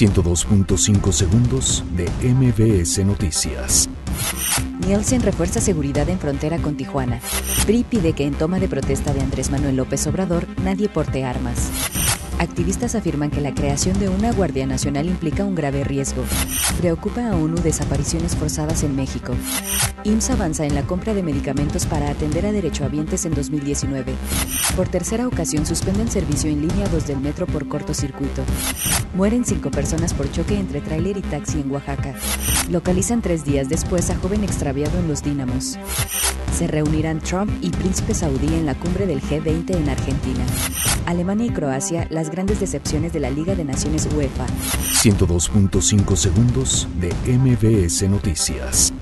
102.5 segundos de MBS Noticias. Nielsen refuerza seguridad en frontera con Tijuana. PRI pide que en toma de protesta de Andrés Manuel López Obrador nadie porte armas. Activistas afirman que la creación de una Guardia Nacional implica un grave riesgo. Preocupa a ONU desapariciones forzadas en México. IMSS avanza en la compra de medicamentos para atender a derechohabientes en 2019. Por tercera ocasión suspenden servicio en línea 2 del metro por cortocircuito. Mueren cinco personas por choque entre tráiler y taxi en Oaxaca. Localizan tres días después a joven extraviado en los Dínamos. Se reunirán Trump y Príncipe Saudí en la cumbre del G20 en Argentina. Alemania y Croacia, las grandes decepciones de la Liga de Naciones UEFA. 102.5 segundos de MBS Noticias.